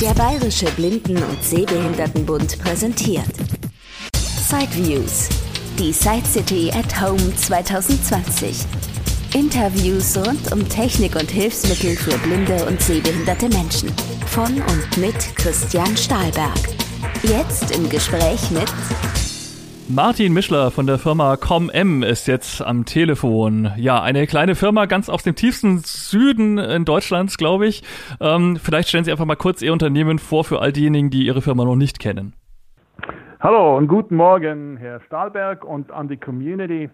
Der Bayerische Blinden- und Sehbehindertenbund präsentiert Sideviews, die Side City at Home 2020. Interviews rund um Technik und Hilfsmittel für blinde und sehbehinderte Menschen. Von und mit Christian Stahlberg. Jetzt im Gespräch mit Martin Mischler von der Firma ComM ist jetzt am Telefon. Ja, eine kleine Firma ganz aus dem tiefsten Süden in Deutschlands, glaube ich. Ähm, vielleicht stellen Sie einfach mal kurz Ihr Unternehmen vor für all diejenigen, die Ihre Firma noch nicht kennen. Hallo und guten Morgen, Herr Stahlberg und an die Community.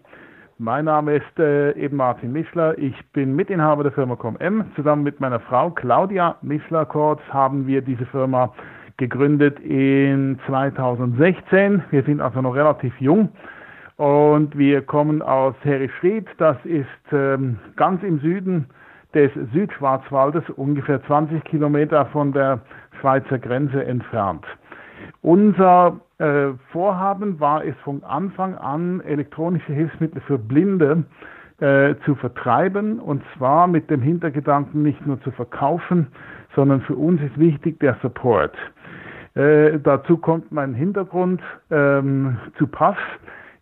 Mein Name ist äh, eben Martin Mischler. Ich bin Mitinhaber der Firma ComM. Zusammen mit meiner Frau Claudia Mischler-Kortz haben wir diese Firma gegründet in 2016. Wir sind also noch relativ jung und wir kommen aus Herischried. Das ist ähm, ganz im Süden des Südschwarzwaldes, ungefähr 20 Kilometer von der Schweizer Grenze entfernt. Unser äh, Vorhaben war es von Anfang an, elektronische Hilfsmittel für Blinde äh, zu vertreiben und zwar mit dem Hintergedanken nicht nur zu verkaufen, sondern für uns ist wichtig der Support. Äh, dazu kommt mein Hintergrund ähm, zu Pass.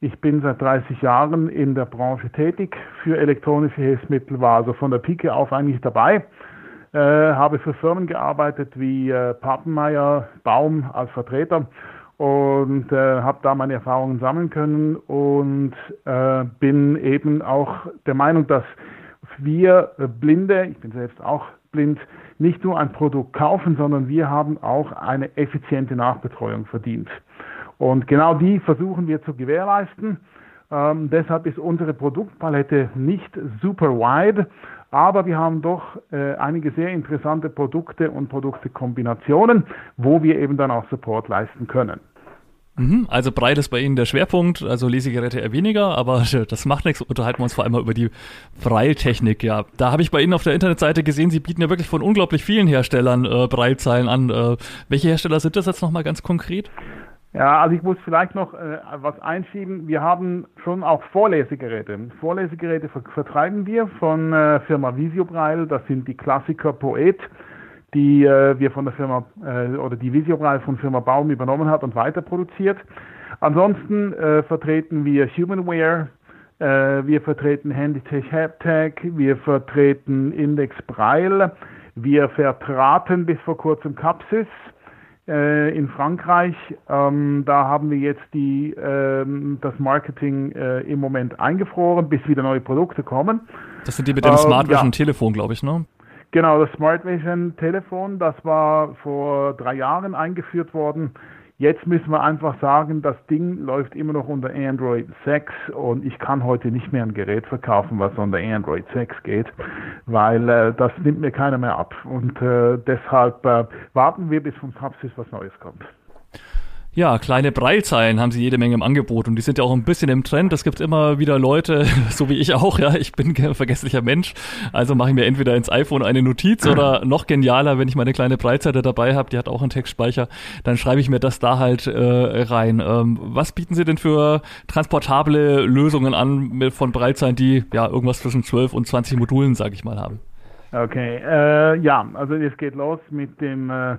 Ich bin seit 30 Jahren in der Branche tätig für elektronische Hilfsmittel, war also von der Pike auf eigentlich dabei, äh, habe für Firmen gearbeitet wie äh, Papenmeier, Baum als Vertreter und äh, habe da meine Erfahrungen sammeln können und äh, bin eben auch der Meinung, dass wir Blinde, ich bin selbst auch blind, nicht nur ein Produkt kaufen, sondern wir haben auch eine effiziente Nachbetreuung verdient. Und genau die versuchen wir zu gewährleisten. Ähm, deshalb ist unsere Produktpalette nicht super wide, aber wir haben doch äh, einige sehr interessante Produkte und Produktekombinationen, wo wir eben dann auch Support leisten können. Mhm, also breit ist bei Ihnen der Schwerpunkt, also Lesegeräte eher weniger, aber das macht nichts. Unterhalten wir uns vor allem mal über die Breiltechnik. Ja, da habe ich bei Ihnen auf der Internetseite gesehen, Sie bieten ja wirklich von unglaublich vielen Herstellern äh, Breilzeilen an. Äh, welche Hersteller sind das jetzt nochmal ganz konkret? Ja, also ich muss vielleicht noch äh, was einschieben. Wir haben schon auch Vorlesegeräte. Vorlesegeräte ver vertreiben wir von äh, Firma Visiobreil. Das sind die Klassiker Poet die äh, wir von der Firma äh, oder die Visiobrei von Firma Baum übernommen hat und weiter produziert. Ansonsten äh, vertreten wir Humanware, äh, wir vertreten Handytech Haptech, wir vertreten Index Braille, wir vertraten bis vor kurzem Capsys äh, in Frankreich. Ähm, da haben wir jetzt die, ähm, das Marketing äh, im Moment eingefroren, bis wieder neue Produkte kommen. Das sind die mit dem ähm, Smart Vision ja. Telefon, glaube ich, ne? Genau, das Smart Vision Telefon, das war vor drei Jahren eingeführt worden. Jetzt müssen wir einfach sagen, das Ding läuft immer noch unter Android 6 und ich kann heute nicht mehr ein Gerät verkaufen, was unter Android 6 geht, weil äh, das nimmt mir keiner mehr ab. Und äh, deshalb äh, warten wir, bis von Capsys was Neues kommt. Ja, kleine Breilzeilen haben sie jede Menge im Angebot und die sind ja auch ein bisschen im Trend. Es gibt immer wieder Leute, so wie ich auch, ja, ich bin ein vergesslicher Mensch, also mache ich mir entweder ins iPhone eine Notiz oder noch genialer, wenn ich meine kleine Breitseite dabei habe, die hat auch einen Textspeicher, dann schreibe ich mir das da halt äh, rein. Ähm, was bieten Sie denn für transportable Lösungen an mit, von Breitzeilen, die ja irgendwas zwischen 12 und 20 Modulen, sage ich mal, haben? Okay, äh, ja, also es geht los mit dem äh,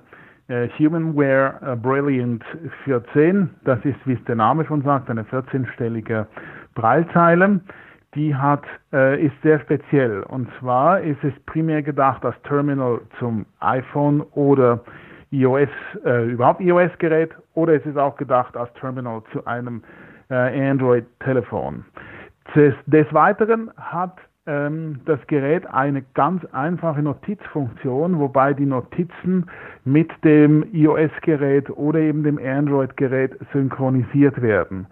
Humanware äh, Brilliant 14. Das ist, wie es der Name schon sagt, eine 14-stellige Breilzeile. Die hat, äh, ist sehr speziell. Und zwar ist es primär gedacht als Terminal zum iPhone oder iOS, äh, überhaupt iOS-Gerät, oder es ist auch gedacht als Terminal zu einem äh, Android-Telefon. Des, des Weiteren hat das Gerät eine ganz einfache Notizfunktion, wobei die Notizen mit dem iOS-Gerät oder eben dem Android-Gerät synchronisiert werden.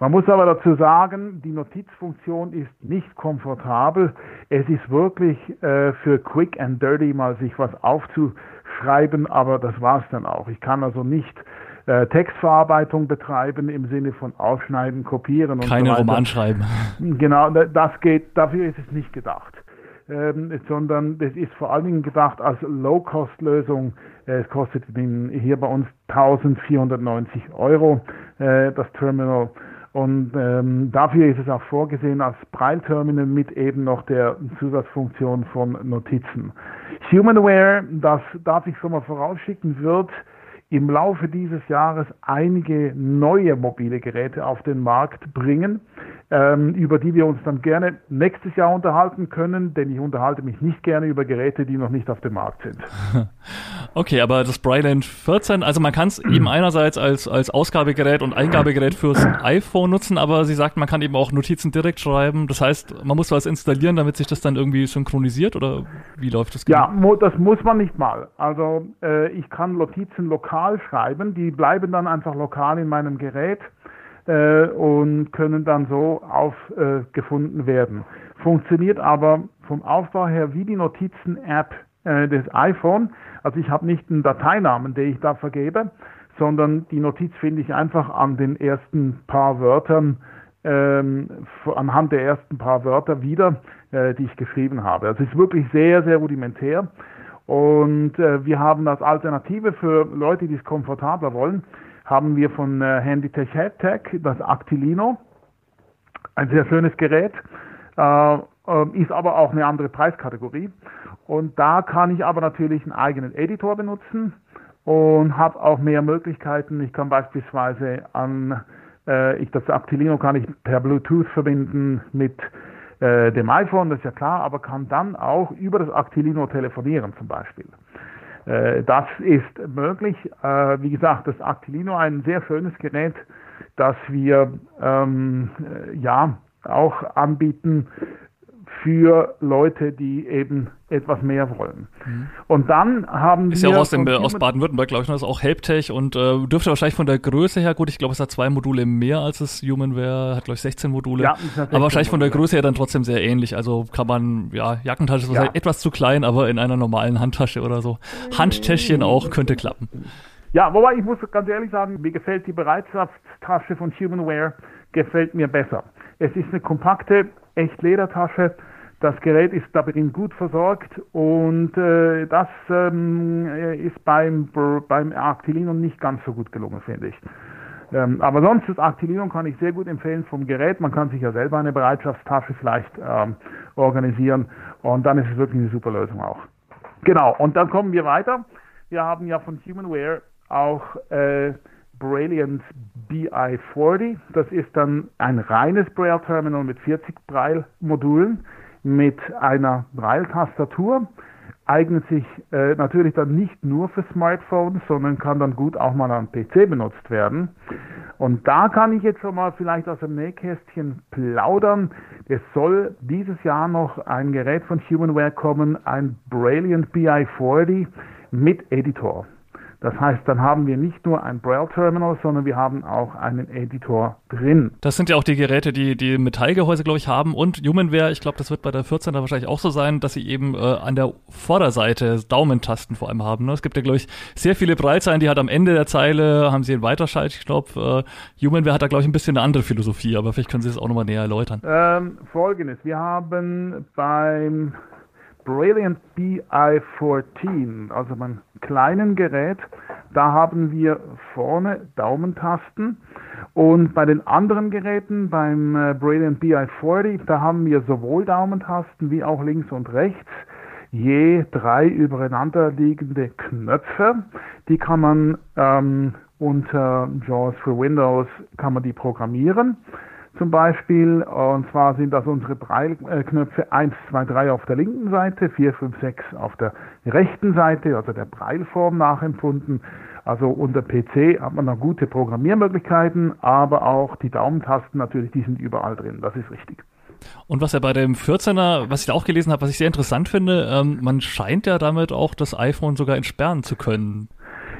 Man muss aber dazu sagen, die Notizfunktion ist nicht komfortabel. Es ist wirklich äh, für Quick and Dirty mal sich was aufzuschreiben, aber das war es dann auch. Ich kann also nicht äh, Textverarbeitung betreiben im Sinne von Aufschneiden, Kopieren und Keine so Roman schreiben. Genau, das geht, dafür ist es nicht gedacht. Ähm, sondern das ist vor allen Dingen gedacht als Low-Cost-Lösung. Äh, es kostet hier bei uns 1490 Euro, äh, das Terminal. Und ähm, dafür ist es auch vorgesehen als Braille-Terminal mit eben noch der Zusatzfunktion von Notizen. Humanware, das darf ich schon mal vorausschicken, wird im Laufe dieses Jahres einige neue mobile Geräte auf den Markt bringen, ähm, über die wir uns dann gerne nächstes Jahr unterhalten können, denn ich unterhalte mich nicht gerne über Geräte, die noch nicht auf dem Markt sind. Okay, aber das Bryland 14, also man kann es eben einerseits als, als Ausgabegerät und Eingabegerät fürs iPhone nutzen, aber sie sagt, man kann eben auch Notizen direkt schreiben. Das heißt, man muss was installieren, damit sich das dann irgendwie synchronisiert oder wie läuft das? Genau? Ja, das muss man nicht mal. Also äh, ich kann Notizen lokal schreiben, die bleiben dann einfach lokal in meinem Gerät äh, und können dann so aufgefunden äh, werden. Funktioniert aber vom Aufbau her wie die Notizen-App äh, des iPhone. Also ich habe nicht einen Dateinamen, den ich da vergebe, sondern die Notiz finde ich einfach an den ersten paar Wörtern, ähm, anhand der ersten paar Wörter wieder, äh, die ich geschrieben habe. Also es ist wirklich sehr, sehr rudimentär. Und äh, wir haben als Alternative für Leute, die es komfortabler wollen, haben wir von äh, Handytech HeadTech das Actilino. Ein sehr schönes Gerät, äh, äh, ist aber auch eine andere Preiskategorie. Und da kann ich aber natürlich einen eigenen Editor benutzen und habe auch mehr Möglichkeiten. Ich kann beispielsweise an äh, ich das Actilino kann ich per Bluetooth verbinden mit äh, dem iPhone, das ist ja klar, aber kann dann auch über das Actilino telefonieren zum Beispiel. Äh, das ist möglich. Äh, wie gesagt, das Actilino ein sehr schönes Gerät, das wir ähm, äh, ja auch anbieten für Leute, die eben etwas mehr wollen. Mhm. Und dann haben ist wir. Ist ja auch aus, aus Baden-Württemberg, glaube ich, das ist auch Helptech und äh, dürfte wahrscheinlich von der Größe her, gut, ich glaube, es hat zwei Module mehr als das Humanware, hat, glaube ich, 16 Module. Ja, aber wahrscheinlich von der Größe her dann trotzdem sehr ähnlich. Also kann man, ja, Jackentasche ist ja. etwas zu klein, aber in einer normalen Handtasche oder so. Handtäschchen auch könnte klappen. Ja, wobei ich muss ganz ehrlich sagen, mir gefällt die Bereitschaftstasche von Humanware, gefällt mir besser. Es ist eine kompakte, echt Ledertasche das Gerät ist darin gut versorgt und äh, das ähm, ist beim, beim Actilino nicht ganz so gut gelungen, finde ich. Ähm, aber sonst, das Actilino kann ich sehr gut empfehlen vom Gerät. Man kann sich ja selber eine Bereitschaftstasche vielleicht ähm, organisieren und dann ist es wirklich eine super Lösung auch. Genau, und dann kommen wir weiter. Wir haben ja von Humanware auch äh, Brilliant BI40. Das ist dann ein reines Braille-Terminal mit 40 Braille-Modulen mit einer Braille-Tastatur. Eignet sich äh, natürlich dann nicht nur für Smartphones, sondern kann dann gut auch mal am PC benutzt werden. Und da kann ich jetzt schon mal vielleicht aus dem Nähkästchen plaudern. Es soll dieses Jahr noch ein Gerät von Humanware kommen, ein Brilliant BI40 mit Editor. Das heißt, dann haben wir nicht nur ein Braille-Terminal, sondern wir haben auch einen Editor drin. Das sind ja auch die Geräte, die die Metallgehäuse, glaube ich, haben und Humanware, ich glaube, das wird bei der 14er wahrscheinlich auch so sein, dass sie eben äh, an der Vorderseite Daumentasten vor allem haben. Ne? Es gibt ja, glaube ich, sehr viele Braillezeilen, die hat am Ende der Zeile, haben sie einen Weiterschaltknopf. Äh, Humanware hat da, glaube ich, ein bisschen eine andere Philosophie, aber vielleicht können Sie das auch nochmal näher erläutern. Ähm, Folgendes, wir haben beim Brilliant BI14, also beim kleinen Gerät, da haben wir vorne Daumentasten. Und bei den anderen Geräten, beim äh, Brilliant BI40, da haben wir sowohl Daumentasten wie auch links und rechts je drei übereinander liegende Knöpfe. Die kann man ähm, unter JAWS für Windows kann man die programmieren zum Beispiel. Und zwar sind das unsere Breilknöpfe 1, 2, 3 auf der linken Seite, 4, 5, 6 auf der rechten Seite, also der Breilform nachempfunden. Also unter PC hat man dann gute Programmiermöglichkeiten, aber auch die Daumentasten natürlich, die sind überall drin. Das ist richtig. Und was ja bei dem 14er, was ich da auch gelesen habe, was ich sehr interessant finde, ähm, man scheint ja damit auch das iPhone sogar entsperren zu können.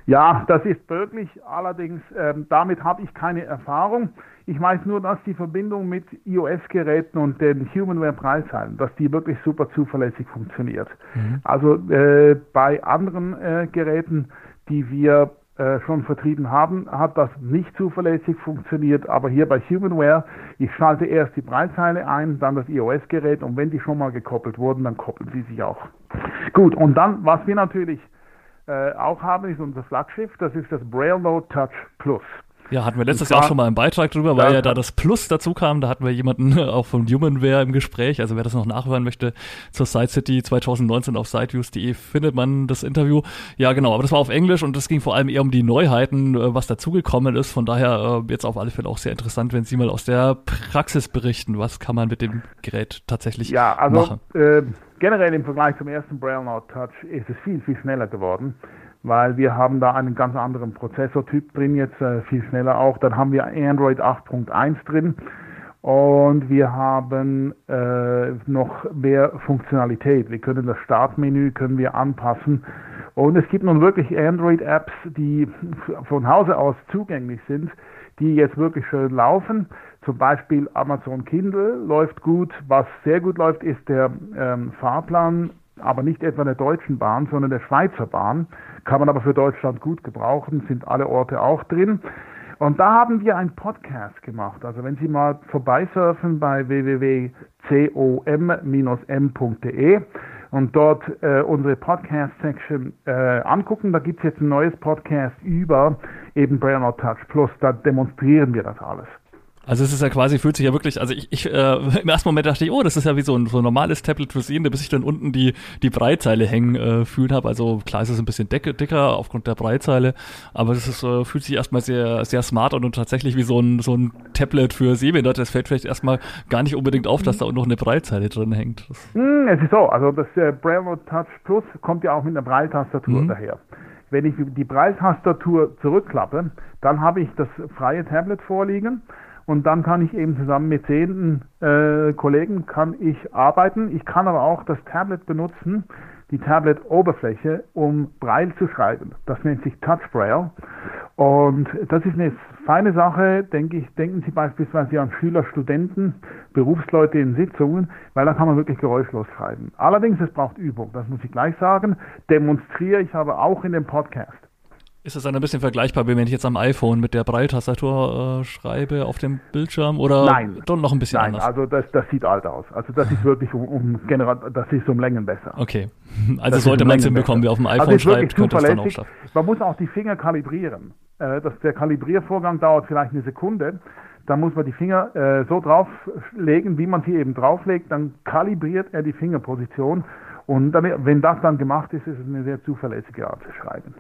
Ja, das ist möglich. Allerdings, ähm, damit habe ich keine Erfahrung. Ich weiß nur, dass die Verbindung mit iOS-Geräten und den Humanware-Preisheilen, dass die wirklich super zuverlässig funktioniert. Mhm. Also äh, bei anderen äh, Geräten, die wir äh, schon vertrieben haben, hat das nicht zuverlässig funktioniert. Aber hier bei Humanware, ich schalte erst die Breitzeile ein, dann das iOS-Gerät und wenn die schon mal gekoppelt wurden, dann koppeln sie sich auch. Gut, und dann, was wir natürlich äh, auch haben, ist unser Flaggschiff, das ist das Braille Note Touch Plus. Ja, hatten wir letztes zwar, Jahr schon mal einen Beitrag drüber, weil ja, ja da das Plus dazu kam. Da hatten wir jemanden auch von Humanware im Gespräch. Also wer das noch nachhören möchte zur Side City 2019 auf sideviews.de findet man das Interview. Ja, genau. Aber das war auf Englisch und es ging vor allem eher um die Neuheiten, äh, was dazugekommen ist. Von daher äh, jetzt auf alle Fälle auch sehr interessant, wenn Sie mal aus der Praxis berichten. Was kann man mit dem Gerät tatsächlich ja, also, machen? Äh, generell im Vergleich zum ersten Braille Touch ist es viel, viel schneller geworden weil wir haben da einen ganz anderen Prozessortyp drin, jetzt äh, viel schneller auch. Dann haben wir Android 8.1 drin und wir haben äh, noch mehr Funktionalität. Wir können das Startmenü können wir anpassen und es gibt nun wirklich Android-Apps, die von Hause aus zugänglich sind, die jetzt wirklich schön laufen. Zum Beispiel Amazon Kindle läuft gut. Was sehr gut läuft, ist der ähm, Fahrplan aber nicht etwa der Deutschen Bahn, sondern der Schweizer Bahn. Kann man aber für Deutschland gut gebrauchen, sind alle Orte auch drin. Und da haben wir einen Podcast gemacht. Also wenn Sie mal vorbeisurfen bei www.com-m.de und dort äh, unsere Podcast-Section äh, angucken, da gibt es jetzt ein neues Podcast über eben Braille Touch Plus. Da demonstrieren wir das alles. Also es ist ja quasi, fühlt sich ja wirklich, also ich, ich äh, im ersten Moment dachte ich, oh, das ist ja wie so ein, so ein normales Tablet für sehen, bis ich dann unten die, die Breitzeile hängen äh, fühlen habe. Also klar ist es ein bisschen dick, dicker aufgrund der Breitzeile, aber es ist, äh, fühlt sich erstmal sehr, sehr smart an und tatsächlich wie so ein, so ein Tablet für Sehbehinderte. Es fällt vielleicht erstmal gar nicht unbedingt auf, dass da auch noch eine Breitzeile drin hängt. Mm, es ist so, also das äh, Braille Touch Plus kommt ja auch mit einer Breiltastatur mhm. daher. Wenn ich die Breiltastatur zurückklappe, dann habe ich das freie Tablet vorliegen und dann kann ich eben zusammen mit zehn äh, Kollegen kann ich arbeiten. Ich kann aber auch das Tablet benutzen, die Tablet-Oberfläche, um Braille zu schreiben. Das nennt sich Touch Braille. Und das ist eine feine Sache, denke ich. Denken Sie beispielsweise an Schüler, Studenten, Berufsleute in Sitzungen, weil da kann man wirklich geräuschlos schreiben. Allerdings, es braucht Übung, das muss ich gleich sagen. Demonstriere ich aber auch in dem Podcast. Ist das dann ein bisschen vergleichbar, wie wenn ich jetzt am iPhone mit der Breiltastatur äh, schreibe auf dem Bildschirm oder Nein. doch noch ein bisschen Nein, anders? also das, das sieht alt aus. Also das ist wirklich um, um General, das ist um Längen besser. Okay. Also das sollte man es hinbekommen, wie auf dem also iPhone also schreibt, könnte es dann auch schaffen. Man muss auch die Finger kalibrieren. Äh, das, der Kalibriervorgang dauert vielleicht eine Sekunde. Dann muss man die Finger äh, so drauflegen, wie man sie eben drauflegt. Dann kalibriert er die Fingerposition. Und dann, wenn das dann gemacht ist, ist es eine sehr zuverlässige Art zu schreiben.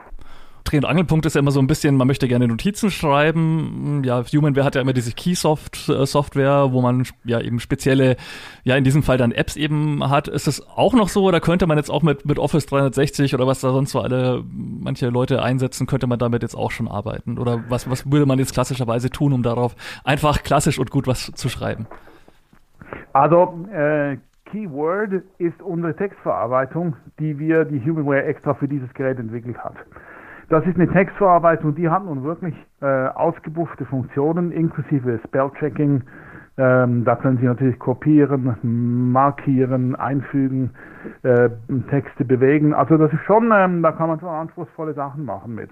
Dreh- und Angelpunkt ist ja immer so ein bisschen, man möchte gerne Notizen schreiben. Ja, Humanware hat ja immer diese Keysoft-Software, wo man ja eben spezielle, ja in diesem Fall dann Apps eben hat. Ist das auch noch so oder könnte man jetzt auch mit, mit Office 360 oder was da sonst so alle manche Leute einsetzen, könnte man damit jetzt auch schon arbeiten? Oder was, was würde man jetzt klassischerweise tun, um darauf einfach klassisch und gut was zu schreiben? Also, äh, Keyword ist unsere Textverarbeitung, die wir, die Humanware extra für dieses Gerät entwickelt hat. Das ist eine Textverarbeitung, die hat nun wirklich äh, ausgebuchte Funktionen, inklusive Spellchecking. Ähm, da können Sie natürlich kopieren, markieren, einfügen, äh, Texte bewegen. Also das ist schon, ähm, da kann man schon anspruchsvolle Sachen machen mit.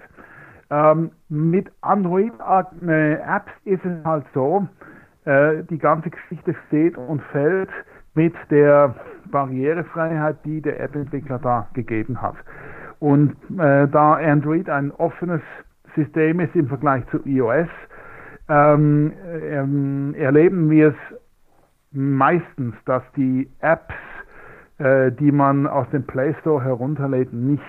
Ähm, mit Android-Apps äh, ist es halt so, äh, die ganze Geschichte steht und fällt mit der Barrierefreiheit, die der App-Entwickler da gegeben hat. Und äh, da Android ein offenes System ist im Vergleich zu iOS, ähm, ähm, erleben wir es meistens, dass die Apps, äh, die man aus dem Play Store herunterlädt, nicht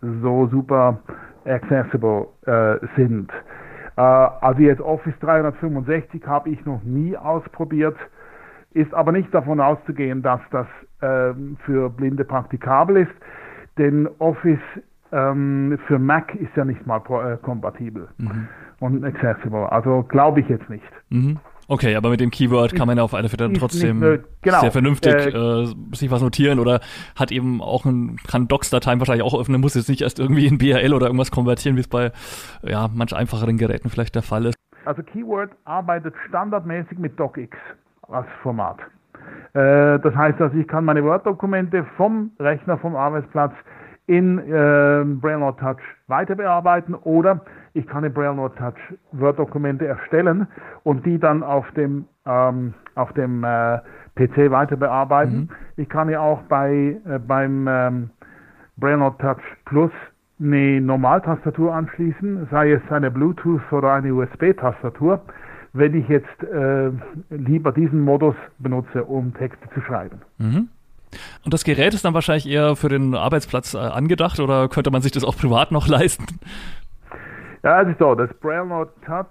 so super accessible äh, sind. Äh, also jetzt Office 365 habe ich noch nie ausprobiert, ist aber nicht davon auszugehen, dass das ähm, für Blinde praktikabel ist denn Office ähm, für Mac ist ja nicht mal äh, kompatibel mhm. und accessible. Also glaube ich jetzt nicht. Mhm. Okay, aber mit dem Keyword kann man ja auf alle Fälle trotzdem genau. sehr vernünftig äh, äh, sich was notieren oder hat eben auch ein, kann Docs-Dateien wahrscheinlich auch öffnen, muss jetzt nicht erst irgendwie in BRL oder irgendwas konvertieren, wie es bei ja, manch einfacheren Geräten vielleicht der Fall ist. Also Keyword arbeitet standardmäßig mit DocX als Format. Äh, das heißt, dass ich kann meine Word-Dokumente vom Rechner, vom Arbeitsplatz in äh, Braille Touch weiter bearbeiten oder ich kann in Braille Touch Word-Dokumente erstellen und die dann auf dem, ähm, auf dem äh, PC weiter bearbeiten. Mhm. Ich kann ja auch bei, äh, beim ähm, Braille Touch Plus eine Normaltastatur anschließen, sei es eine Bluetooth oder eine USB-Tastatur, wenn ich jetzt äh, lieber diesen Modus benutze, um Texte zu schreiben. Mhm. Und das Gerät ist dann wahrscheinlich eher für den Arbeitsplatz äh, angedacht oder könnte man sich das auch privat noch leisten? Ja, es ist so, das Braille Note Touch,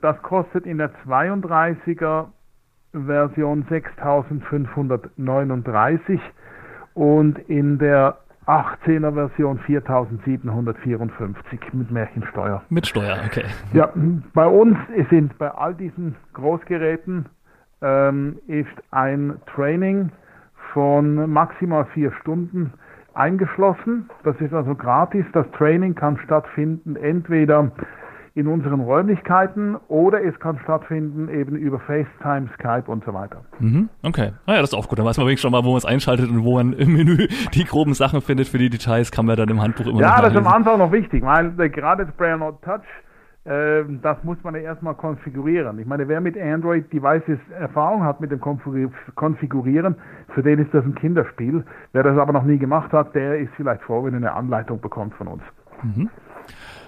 das kostet in der 32er Version 6539 und in der 18er Version 4754 mit Märchensteuer. Mit Steuer, okay. Ja, bei uns sind bei all diesen Großgeräten ähm, ist ein Training von maximal vier Stunden eingeschlossen. Das ist also gratis. Das Training kann stattfinden entweder in unseren Räumlichkeiten oder es kann stattfinden eben über FaceTime, Skype und so weiter. Mhm, okay. Naja, das ist auch gut. Dann weiß man wirklich schon mal, wo man es einschaltet und wo man im Menü die groben Sachen findet. Für die Details kann man dann im Handbuch immer Ja, das ist am Anfang noch wichtig, weil äh, gerade das Braille Not Touch ähm, das muss man ja erstmal konfigurieren. Ich meine, wer mit Android Devices Erfahrung hat mit dem Konfigurieren, für den ist das ein Kinderspiel. Wer das aber noch nie gemacht hat, der ist vielleicht froh, wenn er eine Anleitung bekommt von uns. Mhm.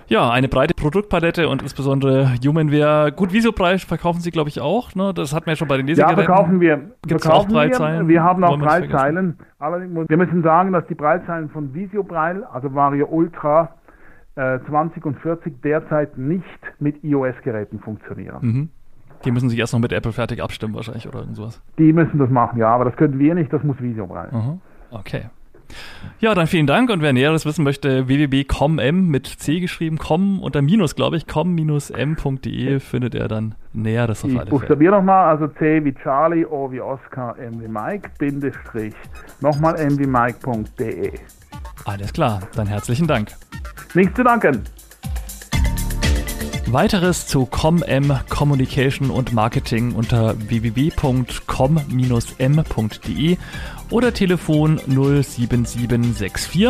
Ja, eine breite Produktpalette und insbesondere Humanware. Gut, Visopreis verkaufen Sie, glaube ich, auch. Ne? Das hat man ja schon bei den Lesegeräten. Ja, verkaufen wir. Gibt's verkaufen auch Breitzeilen? Wir, wir haben auch Breitzeilen. Allerdings, wir müssen sagen, dass die Breitzeilen von Visio-Braille, also Vario Ultra, 20 äh, und 40 derzeit nicht mit iOS-Geräten funktionieren. Mhm. Die müssen sich erst noch mit Apple fertig abstimmen wahrscheinlich oder irgendwas. Die müssen das machen, ja, aber das können wir nicht, das muss Visio rein. Mhm. Okay. Ja, dann vielen Dank und wer Näheres wissen möchte, www.comm mit C geschrieben, com unter Minus, glaube ich, com-m.de findet er dann Näheres auf ich alle buchstabiere nochmal, also C wie Charlie, O wie Oscar, M wie Mike, Bindestrich, nochmal m wie Mike.de. Alles klar, dann herzlichen Dank. Nichts zu danken. Weiteres zu ComM Communication und Marketing unter www.com-m.de oder Telefon 07764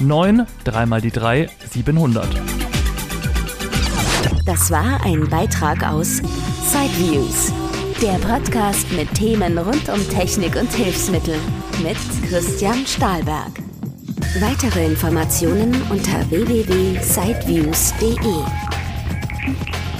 9 3 mal die 3 700. Das war ein Beitrag aus Sideviews, der Podcast mit Themen rund um Technik und Hilfsmittel mit Christian Stahlberg. Weitere Informationen unter www.sideviews.de.